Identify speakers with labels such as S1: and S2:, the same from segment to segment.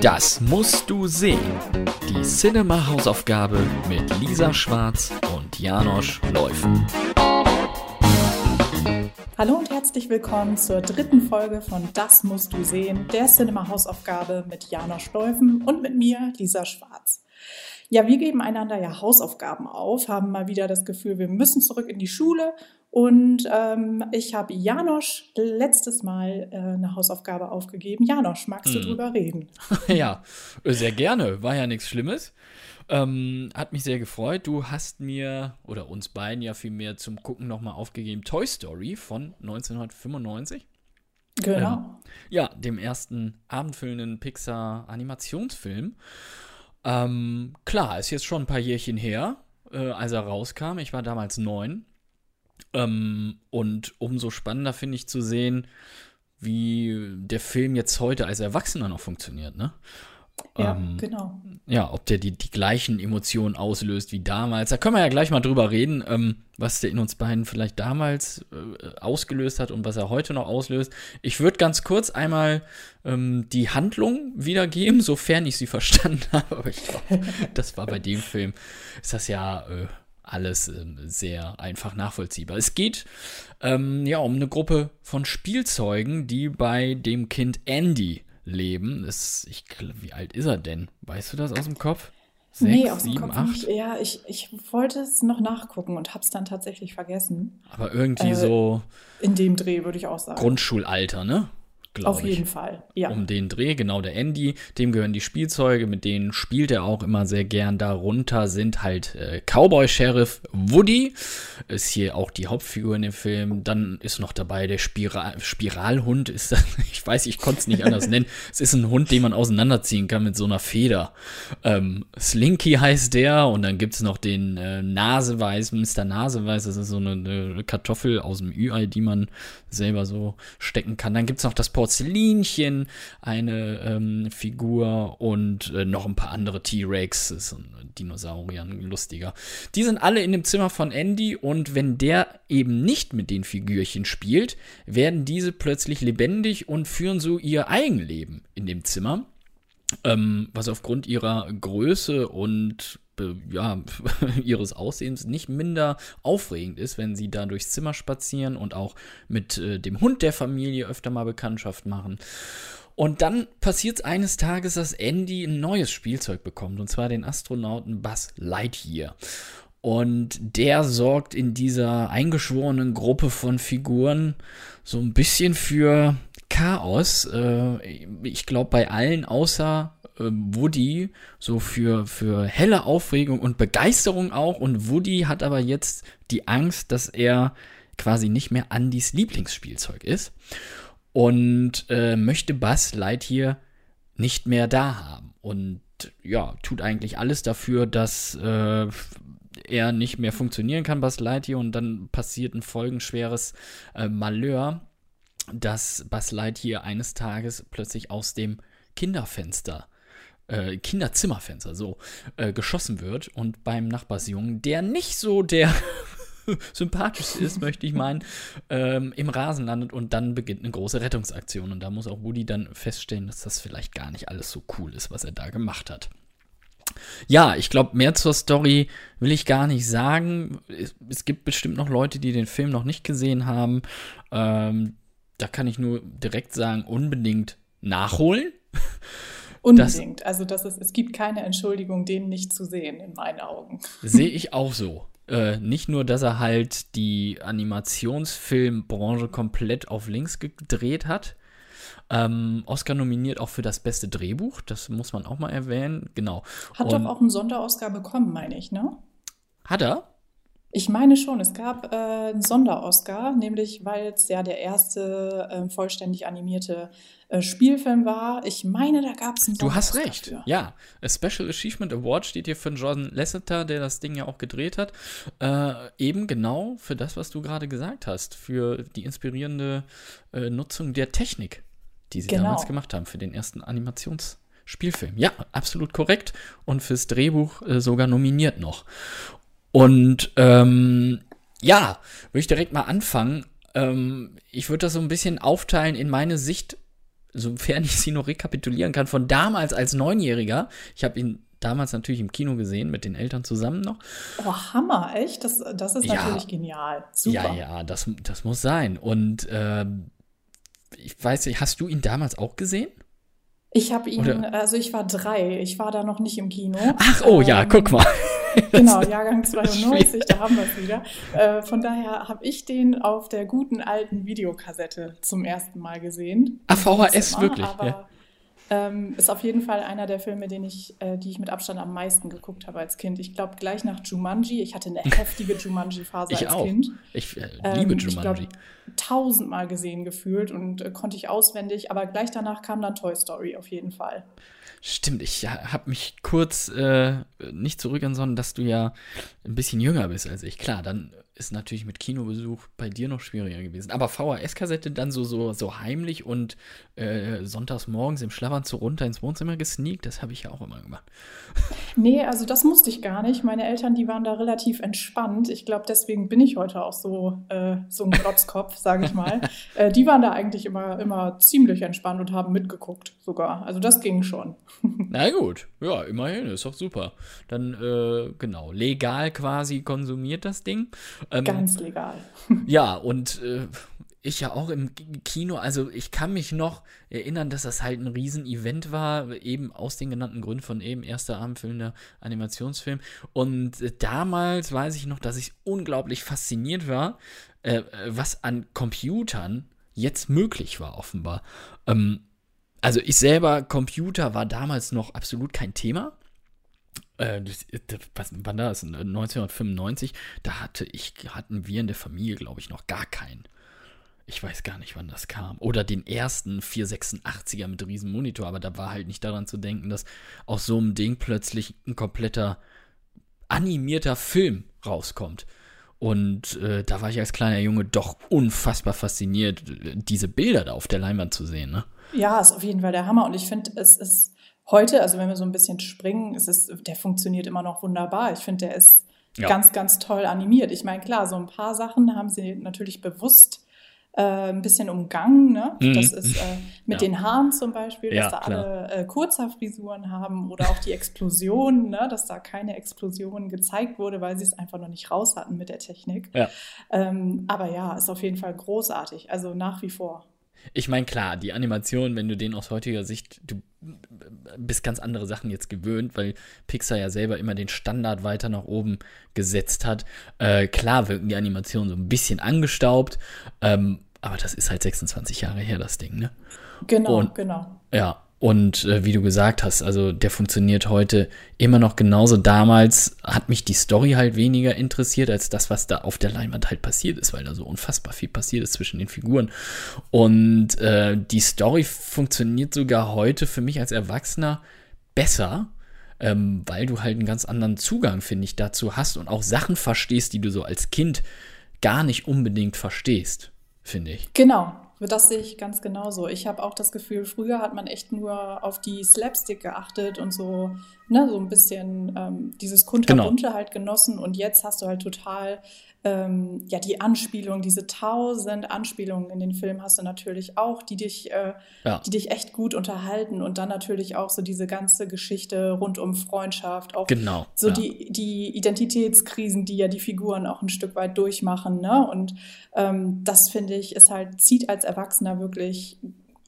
S1: Das musst du sehen. Die Cinema-Hausaufgabe mit Lisa Schwarz und Janosch Läufen.
S2: Hallo und herzlich willkommen zur dritten Folge von Das musst du sehen, der Cinema-Hausaufgabe mit Janosch Läufen und mit mir, Lisa Schwarz. Ja, wir geben einander ja Hausaufgaben auf, haben mal wieder das Gefühl, wir müssen zurück in die Schule und ähm, ich habe Janosch letztes Mal äh, eine Hausaufgabe aufgegeben. Janosch, magst hm. du drüber reden?
S1: ja, sehr gerne. War ja nichts Schlimmes. Ähm, hat mich sehr gefreut. Du hast mir, oder uns beiden ja vielmehr zum Gucken nochmal aufgegeben, Toy Story von 1995.
S2: Genau.
S1: Ähm, ja, dem ersten abendfüllenden Pixar-Animationsfilm. Ähm, klar, ist jetzt schon ein paar Jährchen her, äh, als er rauskam. Ich war damals neun. Ähm, und umso spannender finde ich zu sehen, wie der Film jetzt heute als Erwachsener noch funktioniert, ne?
S2: Ja, ähm, genau.
S1: Ja, ob der die, die gleichen Emotionen auslöst wie damals. Da können wir ja gleich mal drüber reden, ähm, was der in uns beiden vielleicht damals äh, ausgelöst hat und was er heute noch auslöst. Ich würde ganz kurz einmal ähm, die Handlung wiedergeben, sofern ich sie verstanden habe. Aber ich glaube, das war bei dem Film, ist das ja äh, alles äh, sehr einfach nachvollziehbar. Es geht ähm, ja um eine Gruppe von Spielzeugen, die bei dem Kind Andy leben. Das, ich, wie alt ist er denn? Weißt du das aus dem Kopf?
S2: Sechs, nee, aus sieben, dem Kopf acht? Nicht. Ja, ich, ich wollte es noch nachgucken und habe es dann tatsächlich vergessen.
S1: Aber irgendwie äh, so.
S2: In dem Dreh würde ich auch sagen.
S1: Grundschulalter, ne?
S2: Auf jeden Fall, ja.
S1: Um den Dreh, genau der Andy, dem gehören die Spielzeuge, mit denen spielt er auch immer sehr gern. Darunter sind halt äh, Cowboy-Sheriff Woody, ist hier auch die Hauptfigur in dem Film. Dann ist noch dabei der Spiral Spiralhund, ist das, ich weiß, ich konnte es nicht anders nennen. Es ist ein Hund, den man auseinanderziehen kann mit so einer Feder. Ähm, Slinky heißt der und dann gibt es noch den äh, Naseweiß, Mr. Naseweiß, das ist so eine, eine Kartoffel aus dem Ü-Ei, die man selber so stecken kann. Dann gibt es noch das Porzellinchen, eine ähm, Figur und äh, noch ein paar andere T-Rex, Dinosaurier, lustiger. Die sind alle in dem Zimmer von Andy und wenn der eben nicht mit den Figürchen spielt, werden diese plötzlich lebendig und führen so ihr Eigenleben in dem Zimmer. Ähm, was aufgrund ihrer Größe und ja, ihres Aussehens nicht minder aufregend ist, wenn sie da durchs Zimmer spazieren und auch mit äh, dem Hund der Familie öfter mal Bekanntschaft machen. Und dann passiert es eines Tages, dass Andy ein neues Spielzeug bekommt, und zwar den Astronauten Buzz Lightyear. Und der sorgt in dieser eingeschworenen Gruppe von Figuren so ein bisschen für Chaos. Äh, ich glaube, bei allen außer Woody so für, für helle Aufregung und Begeisterung auch. Und Woody hat aber jetzt die Angst, dass er quasi nicht mehr Andys Lieblingsspielzeug ist und äh, möchte Buzz Lightyear nicht mehr da haben. Und ja, tut eigentlich alles dafür, dass äh, er nicht mehr funktionieren kann, Buzz Lightyear. Und dann passiert ein folgenschweres äh, Malheur, dass Buzz Lightyear eines Tages plötzlich aus dem Kinderfenster äh, Kinderzimmerfenster so äh, geschossen wird und beim Nachbarsjungen, der nicht so der sympathisch ist, möchte ich meinen, ähm, im Rasen landet und dann beginnt eine große Rettungsaktion. Und da muss auch Woody dann feststellen, dass das vielleicht gar nicht alles so cool ist, was er da gemacht hat. Ja, ich glaube, mehr zur Story will ich gar nicht sagen. Es, es, gibt bestimmt noch Leute, die den Film noch nicht gesehen haben. Ähm, da kann ich nur direkt sagen, unbedingt nachholen.
S2: Unbedingt. Das, also das ist, es gibt keine Entschuldigung, den nicht zu sehen, in meinen Augen.
S1: Sehe ich auch so. Äh, nicht nur, dass er halt die Animationsfilmbranche komplett auf links gedreht hat. Ähm, Oscar nominiert auch für das beste Drehbuch, das muss man auch mal erwähnen. Genau.
S2: Hat Und, doch auch einen Sonder-Oscar bekommen, meine ich, ne?
S1: Hat er?
S2: Ich meine schon, es gab äh, einen Sonder-Oscar, nämlich weil es ja der erste äh, vollständig animierte äh, Spielfilm war. Ich meine, da gab es einen
S1: Du hast recht, dafür. ja. A Special Achievement Award steht hier für Jordan Lasseter, der das Ding ja auch gedreht hat. Äh, eben genau für das, was du gerade gesagt hast, für die inspirierende äh, Nutzung der Technik, die sie genau. damals gemacht haben, für den ersten Animationsspielfilm. Ja, absolut korrekt. Und fürs Drehbuch äh, sogar nominiert noch. Und ähm, ja, würde ich direkt mal anfangen. Ähm, ich würde das so ein bisschen aufteilen in meine Sicht sofern ich sie noch rekapitulieren kann, von damals als Neunjähriger. Ich habe ihn damals natürlich im Kino gesehen, mit den Eltern zusammen noch.
S2: Oh, Hammer, echt? Das, das ist ja, natürlich genial. Super.
S1: Ja, ja, das, das muss sein. Und äh, ich weiß nicht, hast du ihn damals auch gesehen?
S2: Ich habe ihn, Oder? also ich war drei, ich war da noch nicht im Kino.
S1: Ach, oh ähm, ja, guck mal.
S2: genau, Jahrgang 92, da haben wir es wieder. Äh, von daher habe ich den auf der guten alten Videokassette zum ersten Mal gesehen.
S1: Ach, VHS wirklich.
S2: Aber, ja. Ähm, ist auf jeden Fall einer der Filme, den ich, äh, die ich mit Abstand am meisten geguckt habe als Kind. Ich glaube, gleich nach Jumanji. Ich hatte eine heftige Jumanji-Phase als
S1: auch.
S2: Kind.
S1: Ich äh, liebe ähm, Jumanji. Ich glaube,
S2: tausendmal gesehen gefühlt und äh, konnte ich auswendig. Aber gleich danach kam dann Toy Story auf jeden Fall.
S1: Stimmt, ich habe mich kurz äh, nicht zurückgesonnen, dass du ja ein bisschen jünger bist als ich. Klar, dann ist natürlich mit Kinobesuch bei dir noch schwieriger gewesen. Aber VHS-Kassette dann so, so, so heimlich und äh, sonntags morgens im Schlafanzug runter ins Wohnzimmer gesneakt, das habe ich ja auch immer gemacht.
S2: Nee, also das musste ich gar nicht. Meine Eltern, die waren da relativ entspannt. Ich glaube, deswegen bin ich heute auch so, äh, so ein Glotzkopf, sage ich mal. äh, die waren da eigentlich immer, immer ziemlich entspannt und haben mitgeguckt sogar. Also das ging schon.
S1: Na gut, ja, immerhin, ist doch super. Dann, äh, genau, legal quasi konsumiert das Ding.
S2: Ähm, Ganz legal.
S1: Ja, und äh, ich ja auch im Kino, also ich kann mich noch erinnern, dass das halt ein Riesen-Event war, eben aus den genannten Gründen von eben erster abendfüllender Animationsfilm. Und äh, damals weiß ich noch, dass ich unglaublich fasziniert war, äh, was an Computern jetzt möglich war, offenbar. Ähm, also ich selber, Computer war damals noch absolut kein Thema. Äh, das, was, wann da ist? 1995, da hatte ich, hatten wir in der Familie, glaube ich, noch gar keinen. Ich weiß gar nicht, wann das kam. Oder den ersten 486er mit riesen Monitor, aber da war halt nicht daran zu denken, dass aus so einem Ding plötzlich ein kompletter animierter Film rauskommt. Und äh, da war ich als kleiner Junge doch unfassbar fasziniert, diese Bilder da auf der Leinwand zu sehen. Ne?
S2: Ja, ist auf jeden Fall der Hammer. Und ich finde, es ist heute, also wenn wir so ein bisschen springen, ist es, der funktioniert immer noch wunderbar. Ich finde, der ist ja. ganz, ganz toll animiert. Ich meine, klar, so ein paar Sachen haben sie natürlich bewusst äh, ein bisschen umgangen. Ne? Mhm. Das ist äh, mit ja. den Haaren zum Beispiel, dass ja, da klar. alle äh, Kurzhaarfrisuren haben oder auch die Explosion, ne? dass da keine Explosion gezeigt wurde, weil sie es einfach noch nicht raus hatten mit der Technik. Ja. Ähm, aber ja, ist auf jeden Fall großartig. Also nach wie vor.
S1: Ich meine, klar, die Animation, wenn du den aus heutiger Sicht, du bist ganz andere Sachen jetzt gewöhnt, weil Pixar ja selber immer den Standard weiter nach oben gesetzt hat. Äh, klar wirken die Animationen so ein bisschen angestaubt, ähm, aber das ist halt 26 Jahre her, das Ding, ne?
S2: Genau, Und, genau.
S1: Ja, und äh, wie du gesagt hast, also der funktioniert heute immer noch genauso. Damals hat mich die Story halt weniger interessiert als das, was da auf der Leinwand halt passiert ist, weil da so unfassbar viel passiert ist zwischen den Figuren. Und äh, die Story funktioniert sogar heute für mich als Erwachsener besser, ähm, weil du halt einen ganz anderen Zugang, finde ich, dazu hast und auch Sachen verstehst, die du so als Kind gar nicht unbedingt verstehst, finde ich.
S2: Genau, das sehe ich ganz genauso. Ich habe auch das Gefühl, früher hat man echt nur auf die Slapstick geachtet und so, ne, so ein bisschen ähm, dieses Kunterbunte genau. halt genossen. Und jetzt hast du halt total ähm, ja, die Anspielung, diese tausend Anspielungen in den Film hast du natürlich auch, die dich, äh, ja. die dich echt gut unterhalten und dann natürlich auch so diese ganze Geschichte rund um Freundschaft, auch
S1: genau,
S2: so ja. die, die Identitätskrisen, die ja die Figuren auch ein Stück weit durchmachen, ne? Und ähm, das finde ich, ist halt, zieht als Erwachsener wirklich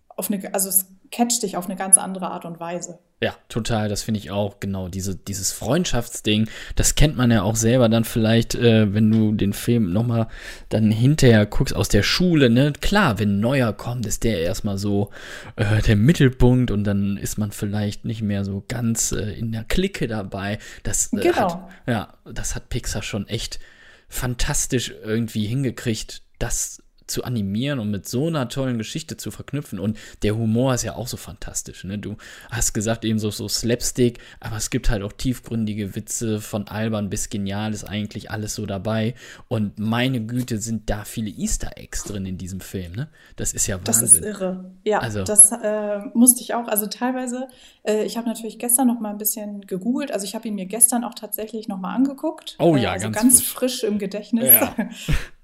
S2: auf eine, also es catcht dich auf eine ganz andere Art und Weise.
S1: Ja, total, das finde ich auch, genau, diese, dieses Freundschaftsding, das kennt man ja auch selber dann vielleicht, äh, wenn du den Film nochmal dann hinterher guckst aus der Schule, ne, klar, wenn ein neuer kommt, ist der erstmal so äh, der Mittelpunkt und dann ist man vielleicht nicht mehr so ganz äh, in der Clique dabei. Das äh, genau. hat, ja, das hat Pixar schon echt fantastisch irgendwie hingekriegt, das zu animieren und mit so einer tollen Geschichte zu verknüpfen. Und der Humor ist ja auch so fantastisch. Ne? Du hast gesagt, eben so, so Slapstick, aber es gibt halt auch tiefgründige Witze von albern bis genial, ist eigentlich alles so dabei. Und meine Güte, sind da viele Easter Eggs drin in diesem Film. Ne? Das ist ja Wahnsinn.
S2: Das ist irre. Ja, also, das äh, musste ich auch. Also teilweise, äh, ich habe natürlich gestern noch mal ein bisschen gegoogelt. Also ich habe ihn mir gestern auch tatsächlich noch mal angeguckt.
S1: Oh ja,
S2: äh, also
S1: ganz,
S2: ganz frisch. frisch im Gedächtnis. Ja.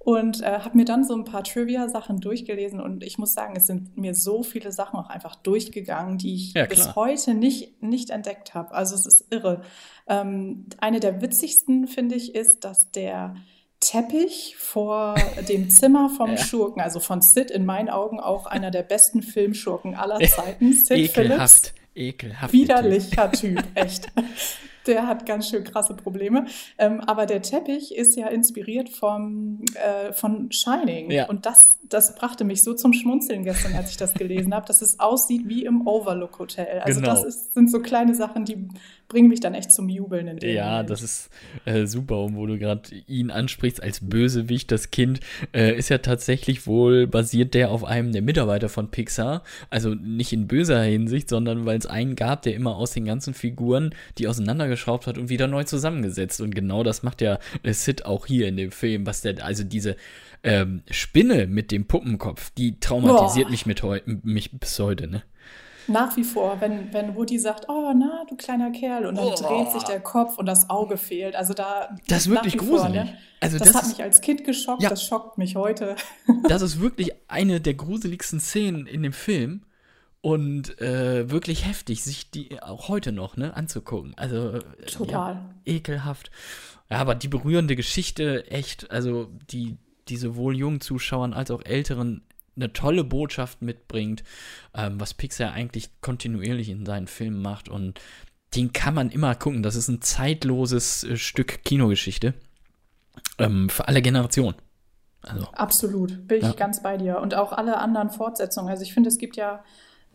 S2: und äh, habe mir dann so ein paar Trivia-Sachen durchgelesen und ich muss sagen, es sind mir so viele Sachen auch einfach durchgegangen, die ich
S1: Ja,
S2: bis heute nicht, nicht entdeckt habe. Also es ist irre. Ähm, eine der witzigsten, finde ich, ist, dass der Teppich vor dem Zimmer vom
S1: Ja.
S2: Schurken, also von Sid in meinen Augen auch einer der besten Filmschurken aller Zeiten, Sid Phillips.
S1: Ekelhaft. Ekelhaft.
S2: Widerlicher Typ, echt. Der hat ganz schön krasse Probleme. Ähm, aber der Teppich ist ja inspiriert vom, äh, von Shining.
S1: Ja.
S2: Und das, das brachte mich so zum Schmunzeln gestern, als ich das gelesen habe, dass es aussieht wie im Overlook Hotel. Also
S1: Genau.
S2: das ist, sind so kleine Sachen, die bringen mich dann echt zum Jubeln in dem
S1: Ja,
S2: Moment.
S1: das ist äh, super, und wo du gerade ihn ansprichst als Bösewicht, das Kind, äh, ist ja tatsächlich wohl basiert der auf einem der Mitarbeiter von Pixar. Also nicht in böser Hinsicht, sondern weil es einen gab, der immer aus den ganzen Figuren die auseinandergeschraubt hat und wieder neu zusammengesetzt. Und genau das macht ja äh, Sid auch hier in dem Film, was der, also diese ähm, Spinne mit dem Puppenkopf, die traumatisiert
S2: Boah.
S1: mich mit heu mich bis heute, ne?
S2: Nach wie vor, wenn, wenn Woody sagt, oh, na, du kleiner Kerl, und dann
S1: Oh.
S2: dreht sich der Kopf und das Auge fehlt. Also da.
S1: Das ist wirklich
S2: wie vor,
S1: gruselig.
S2: ne?
S1: Also
S2: das,
S1: das
S2: hat
S1: ist-
S2: mich als Kind geschockt,
S1: Ja.
S2: das schockt mich heute.
S1: Das ist wirklich eine der gruseligsten Szenen in dem Film und äh, wirklich heftig, sich die auch heute noch ne, anzugucken. Also äh,
S2: Total.
S1: Ja, ekelhaft. Ja, aber die berührende Geschichte, echt, also die, die sowohl jungen Zuschauern als auch älteren eine tolle Botschaft mitbringt, ähm, was Pixar eigentlich kontinuierlich in seinen Filmen macht und den kann man immer gucken. Das ist ein zeitloses äh, Stück Kinogeschichte ähm, für alle Generationen. Also,
S2: Absolut, bin ich
S1: Ja.
S2: ganz bei dir. Und auch alle anderen Fortsetzungen. Also ich finde, es gibt ja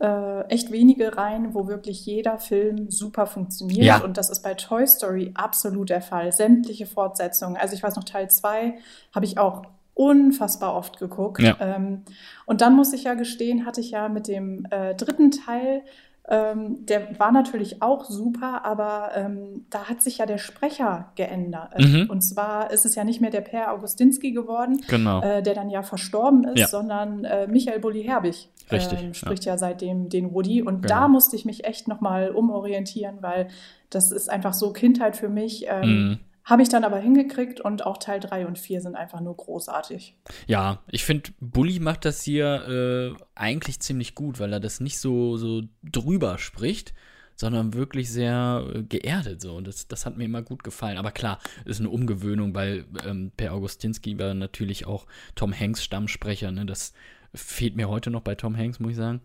S2: äh, echt wenige Reihen, wo wirklich jeder Film super funktioniert.
S1: Ja.
S2: Und das ist bei Toy Story absolut der Fall. Sämtliche Fortsetzungen. Also ich weiß noch, Teil 2 habe ich auch unfassbar oft geguckt.
S1: Ja.
S2: Ähm, und dann muss ich ja gestehen, hatte ich ja mit dem äh, dritten Teil ähm, der war natürlich auch super, aber ähm, da hat sich ja der Sprecher geändert.
S1: Mhm.
S2: Und zwar ist es ja nicht mehr der Per Augustinski geworden,
S1: genau.
S2: äh, der dann ja verstorben ist,
S1: Ja.
S2: sondern äh, Michael Bulli-Herbig
S1: Richtig,
S2: ähm, spricht ja. seitdem den Woody. Und
S1: Genau.
S2: da musste ich mich echt nochmal umorientieren, weil das ist einfach so Kindheit für mich. Ähm,
S1: Mhm.
S2: Habe ich dann aber hingekriegt und auch Teil 3 und 4 sind einfach nur großartig.
S1: Ja, ich finde, Bully macht das hier äh, eigentlich ziemlich gut, weil er das nicht so, so drüber spricht, sondern wirklich sehr äh, geerdet so. Und das, das hat mir immer gut gefallen. Aber klar, ist eine Umgewöhnung, weil ähm, Per Augustinski war natürlich auch Tom Hanks Stammsprecher. Ne? Das fehlt mir heute noch bei Tom Hanks, muss ich sagen.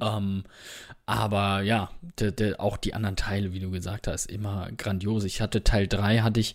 S1: Ähm, aber ja, de, de, auch die anderen Teile, wie du gesagt hast, immer grandios. Ich hatte Teil 3 hatte ich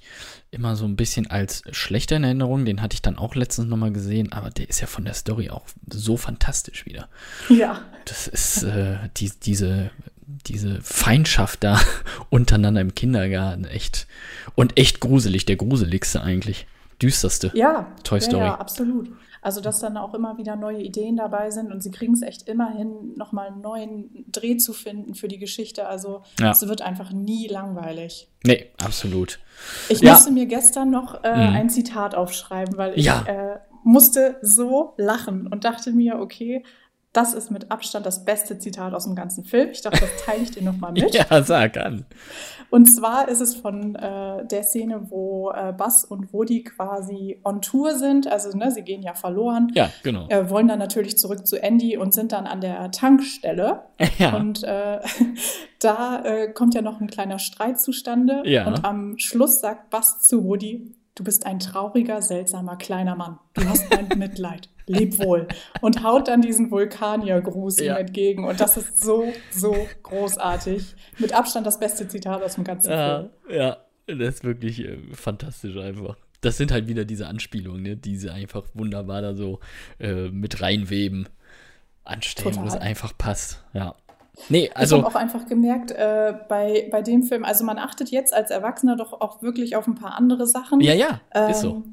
S1: immer so ein bisschen als schlechter in Erinnerung. Den hatte ich dann auch letztens nochmal gesehen, aber der ist ja von der Story auch so fantastisch wieder.
S2: Ja,
S1: Das ist äh, die, diese, diese Feindschaft da untereinander im Kindergarten echt und echt gruselig, der gruseligste eigentlich. Düsterste.
S2: ja,
S1: Toy
S2: ja,
S1: Story.
S2: ja, absolut. Also, dass dann auch immer wieder neue Ideen dabei sind und sie kriegen es echt immer hin, nochmal einen neuen Dreh zu finden für die Geschichte. Also,
S1: Ja.
S2: es wird einfach nie langweilig.
S1: Nee, absolut.
S2: Ich
S1: Ja.
S2: musste mir gestern noch äh,
S1: Mhm.
S2: ein Zitat aufschreiben, weil ich
S1: Ja.
S2: äh, musste so lachen und dachte mir, okay, das ist mit Abstand das beste Zitat aus dem ganzen Film. Ich dachte, das teile ich dir nochmal mit.
S1: Ja, sag an.
S2: Und zwar ist es von äh, der Szene, wo äh, Buzz und Woody quasi on Tour sind. Also, ne, sie gehen ja verloren.
S1: Ja, genau.
S2: Äh, wollen dann natürlich zurück zu Andy und sind dann an der Tankstelle.
S1: Ja.
S2: Und äh, da äh, kommt ja noch ein kleiner Streit zustande.
S1: Ja.
S2: Und am Schluss sagt Buzz zu Woody, du bist ein trauriger, seltsamer kleiner Mann. Du hast mein Mitleid. Leb wohl. Und haut dann diesen Vulkaniergruß ihm
S1: Ja.
S2: entgegen. Und das ist so, so großartig. Mit Abstand das beste Zitat aus dem ganzen
S1: Ja,
S2: Film.
S1: ja, das ist wirklich äh, fantastisch einfach. Das sind halt wieder diese Anspielungen, ne, die sie einfach wunderbar da so äh, mit reinweben. Anstellen, wo es einfach passt. Ja. Nee,
S2: ich
S1: also.
S2: habe auch einfach gemerkt, äh, bei, bei dem Film, also man achtet jetzt als Erwachsener doch auch wirklich auf ein paar andere Sachen.
S1: Ja, ja, ist so.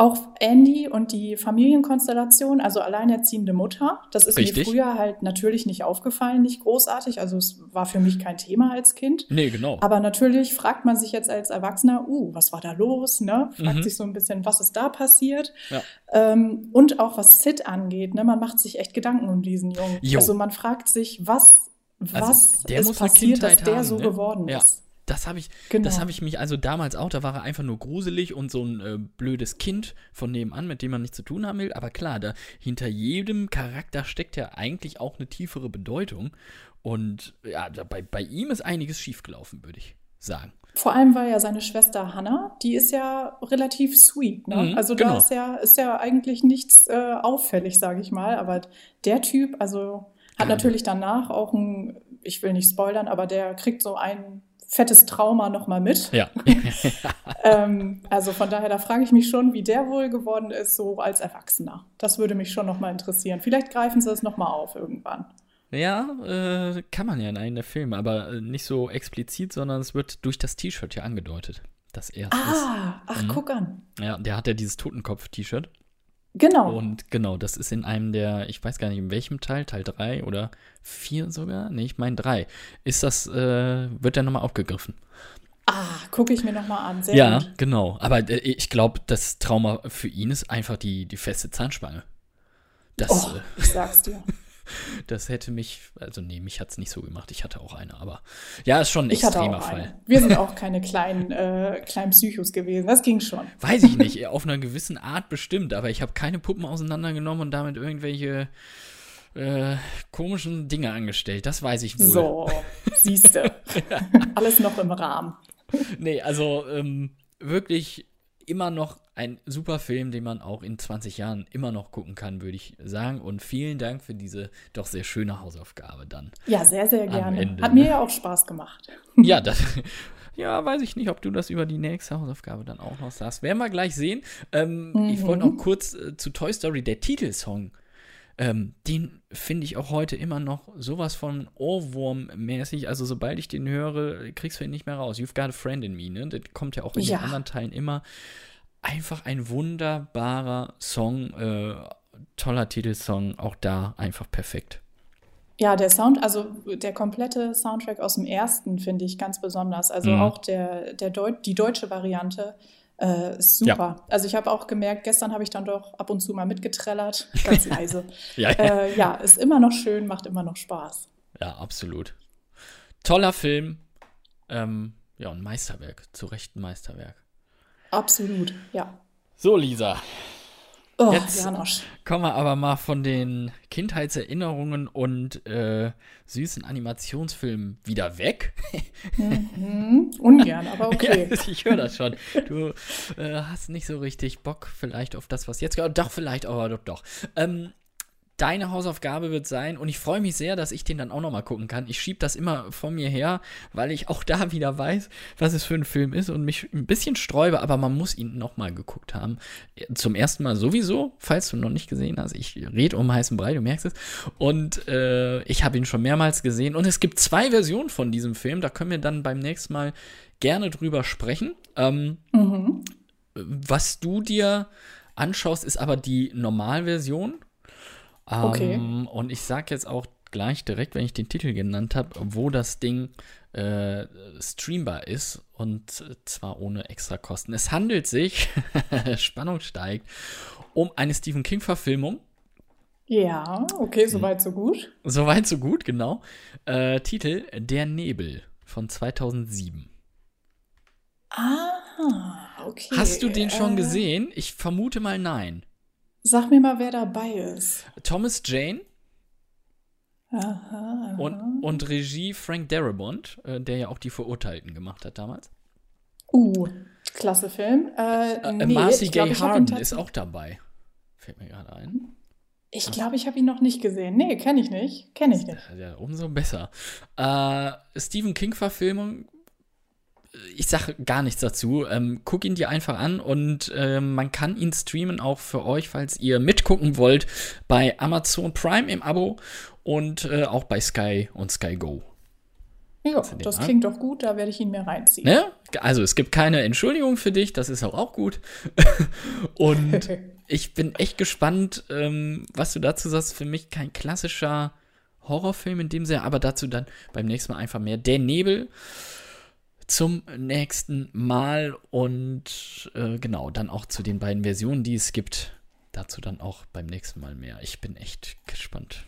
S2: Auch Andy und die Familienkonstellation, also alleinerziehende Mutter, das ist
S1: Richtig.
S2: mir früher halt natürlich nicht aufgefallen, nicht großartig. Also es war für mich kein Thema als Kind.
S1: Nee, genau.
S2: Aber natürlich fragt man sich jetzt als Erwachsener, uh, was war da los? Ne? Fragt
S1: Mhm.
S2: sich so ein bisschen, was ist da passiert?
S1: Ja.
S2: Ähm, und auch was Sid angeht, ne? man macht sich echt Gedanken um diesen Jungen.
S1: Jo.
S2: Also man fragt sich, was,
S1: Also,
S2: was
S1: der
S2: ist passiert, dass der
S1: haben,
S2: so
S1: ne?
S2: geworden
S1: Ja.
S2: ist.
S1: Das habe ich,
S2: Genau.
S1: das habe ich mich also damals auch, da war er einfach nur gruselig und so ein äh, blödes Kind von nebenan, mit dem man nichts zu tun haben will. Aber klar, da hinter jedem Charakter steckt ja eigentlich auch eine tiefere Bedeutung. Und ja, da, bei, bei ihm ist einiges schiefgelaufen, würde ich sagen.
S2: Vor allem war ja seine Schwester Hannah, die ist ja relativ sweet. Ne?
S1: Mhm,
S2: also
S1: genau.
S2: da ist ja, ist ja eigentlich nichts äh, auffällig, sage ich mal. Aber der Typ, also hat
S1: Ja.
S2: natürlich danach auch ein, ich will nicht spoilern, aber der kriegt so ein fettes Trauma nochmal mit.
S1: Ja.
S2: Ähm, also von daher, da frage ich mich schon, wie der wohl geworden ist, so als Erwachsener. Das würde mich schon nochmal interessieren. Vielleicht greifen sie es nochmal auf irgendwann.
S1: Ja, äh, kann man ja in einem der Filme, aber äh, nicht so explizit, sondern es wird durch das T-Shirt ja angedeutet, dass er
S2: Ah, ach,
S1: Mhm.
S2: guck an.
S1: ist. Ja, der hat ja dieses Totenkopf-T-Shirt.
S2: Genau.
S1: Und genau, das ist in einem der, ich weiß gar nicht in welchem Teil, Teil 3 oder 4 sogar, nee, ich meine 3, ist das, äh, wird der nochmal aufgegriffen.
S2: Ah, gucke ich mir nochmal an. Sehr
S1: ja,
S2: gut.
S1: genau. Aber äh, ich glaube, das Trauma für ihn ist einfach die, die feste Zahnspange. Das,
S2: Oh,
S1: äh,
S2: ich sag's dir.
S1: das hätte mich, also nee, mich hat es nicht so gemacht. Ich hatte auch eine, aber ja, ist schon ein
S2: Ich hatte
S1: extremer Fall.
S2: eine. Wir sind auch keine kleinen, äh, kleinen Psychos gewesen. Das ging schon.
S1: Weiß ich nicht, auf einer gewissen Art bestimmt, aber ich habe keine Puppen auseinandergenommen und damit irgendwelche äh, komischen Dinge angestellt. Das weiß ich wohl.
S2: So, siehste. Alles noch im Rahmen.
S1: Nee, also ähm, wirklich immer noch ein super Film, den man auch in 20 Jahren immer noch gucken kann, würde ich sagen. Und vielen Dank für diese doch sehr schöne Hausaufgabe dann.
S2: Ja, sehr, sehr gerne.
S1: Ende,
S2: Hat mir
S1: ne?
S2: ja auch Spaß gemacht.
S1: Ja, das, ja, weiß ich nicht, ob du das über die nächste Hausaufgabe dann auch noch sagst. Werden wir gleich sehen. Ähm, Ich wollte noch kurz äh, zu Toy Story, der Titelsong. Ähm, den finde ich auch heute immer noch sowas von Ohrwurm-mäßig. Also, sobald ich den höre, kriegst du ihn nicht mehr raus. You've got a friend in me, ne? Das kommt ja auch in
S2: Ja.
S1: den anderen Teilen immer. Einfach ein wunderbarer Song, äh, toller Titelsong, auch da einfach perfekt.
S2: Ja, der Sound, also der komplette Soundtrack aus dem ersten finde ich ganz besonders. Also
S1: Mhm.
S2: auch der, der Deu die deutsche Variante äh, super. Also ich habe auch gemerkt, gestern habe ich dann doch ab und zu mal mitgetrellert, ganz leise.
S1: Ja, ja.
S2: äh, ja, ist immer noch schön, macht immer noch Spaß.
S1: Ja, absolut. Toller Film. Ähm, ja, ein Meisterwerk. Zu Recht ein Meisterwerk.
S2: Absolut, ja.
S1: So, Lisa.
S2: Oh,
S1: Jetzt-
S2: Janosch.
S1: Kommen wir aber mal von den Kindheitserinnerungen und äh, süßen Animationsfilmen wieder weg.
S2: Hm, ungern, aber okay.
S1: Ja, ich höre das schon. Du äh, hast nicht so richtig Bock vielleicht auf das, was jetzt. Doch, vielleicht, aber doch, doch. Ähm, deine Hausaufgabe wird sein, und ich freue mich sehr, dass ich den dann auch noch mal gucken kann. Ich schiebe das immer von mir her, weil ich auch da wieder weiß, was es für ein Film ist und mich ein bisschen sträube, aber man muss ihn noch mal geguckt haben. Zum ersten Mal sowieso, falls du noch nicht gesehen hast. Ich rede um heißen Brei, du merkst es. Und äh, ich habe ihn schon mehrmals gesehen. Und es gibt zwei Versionen von diesem Film. Da können wir dann beim nächsten Mal gerne drüber sprechen. Ähm,
S2: Mhm.
S1: was du dir anschaust, ist aber die Normalversion. Ähm,
S2: Okay.
S1: Und ich sag jetzt auch gleich direkt, wenn ich den Titel genannt habe, wo das Ding äh, streambar ist und zwar ohne extra Kosten. Es handelt sich, Spannung steigt, um eine Stephen King-Verfilmung.
S2: Ja, okay, soweit, so gut.
S1: Soweit, so gut, genau. Äh, Titel Der Nebel von 2007.
S2: Ah, okay.
S1: Hast du den schon
S2: Äh,
S1: gesehen? Ich vermute mal nein.
S2: Sag mir mal, wer dabei ist.
S1: Thomas Jane
S2: Aha.
S1: und, und Regie Frank Darabont, äh, der ja auch die Verurteilten gemacht hat damals.
S2: Uh, klasse Film. Äh,
S1: Äh,
S2: nee,
S1: Marcy Gay Harden ist auch dabei. Fällt mir gerade ein.
S2: Ich glaube, ich habe ihn noch nicht gesehen. Nee, kenne ich nicht. Kenne ich nicht.
S1: Ja, umso besser. Äh, Stephen King-Verfilmung. Ich sage gar nichts dazu. Ähm, guck ihn dir einfach an und ähm, man kann ihn streamen auch für euch, falls ihr mitgucken wollt, bei Amazon Prime im Abo und äh, auch bei Sky und Sky Go.
S2: Ja, das
S1: an?
S2: klingt doch gut, da werde ich ihn mir reinziehen.
S1: Ne? Also es gibt keine Entschuldigung für dich, das ist auch, auch gut. und ich bin echt gespannt, ähm, was du dazu sagst. Für mich kein klassischer Horrorfilm in dem Sinne, aber dazu dann beim nächsten Mal einfach mehr. Der Nebel zum nächsten Mal und äh, genau, dann auch zu den beiden Versionen, die es gibt. Dazu dann auch beim nächsten Mal mehr. Ich bin echt gespannt.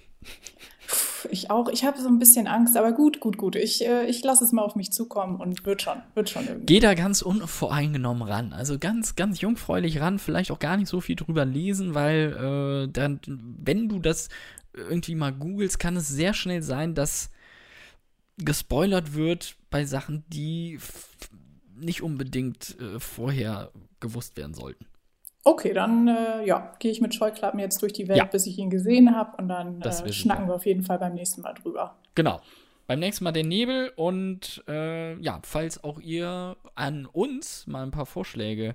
S2: Ich auch. Ich habe so ein bisschen Angst, aber gut, gut, gut. Ich, äh, ich lasse es mal auf mich zukommen und wird schon, wird schon irgendwie.
S1: Geh da ganz unvoreingenommen ran. Also ganz, ganz jungfräulich ran. Vielleicht auch gar nicht so viel drüber lesen, weil äh, dann, wenn du das irgendwie mal googelst, kann es sehr schnell sein, dass gespoilert wird bei Sachen, die nicht unbedingt äh, vorher gewusst werden sollten.
S2: Okay, dann äh, ja, gehe ich mit Scheuklappen jetzt durch die Welt, ja. bis ich ihn gesehen habe und dann äh, schnacken wir auf jeden Fall beim nächsten Mal drüber.
S1: Genau. Beim nächsten Mal der Nebel und äh, ja, falls auch ihr an uns mal ein paar Vorschläge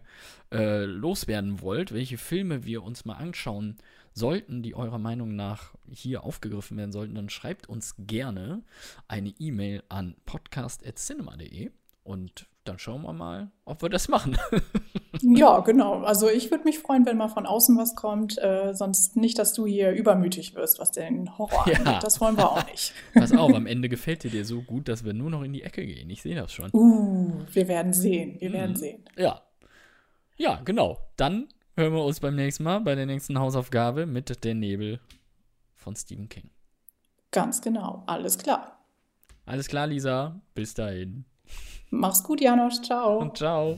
S1: äh, loswerden wollt, welche Filme wir uns mal anschauen sollten, die eurer Meinung nach hier aufgegriffen werden sollten, dann schreibt uns gerne eine E-Mail an podcast.cinema.de und dann schauen wir mal, ob wir das machen.
S2: ja, genau. Also ich würde mich freuen, wenn mal von außen was kommt. Äh, sonst nicht, dass du hier übermütig wirst, was den Horror ja. angeht. Das wollen wir auch nicht.
S1: Pass auf, am Ende gefällt dir dir so gut, dass wir nur noch in die Ecke gehen. Ich sehe das schon.
S2: Uh, wir werden sehen. Wir mhm. werden sehen.
S1: Ja. Ja, genau. Dann hören wir uns beim nächsten Mal bei der nächsten Hausaufgabe mit Der Nebel von Stephen King.
S2: Ganz genau. Alles klar.
S1: Alles klar, Lisa. Bis dahin.
S2: Mach's gut, Janosch. Ciao.
S1: Und ciao.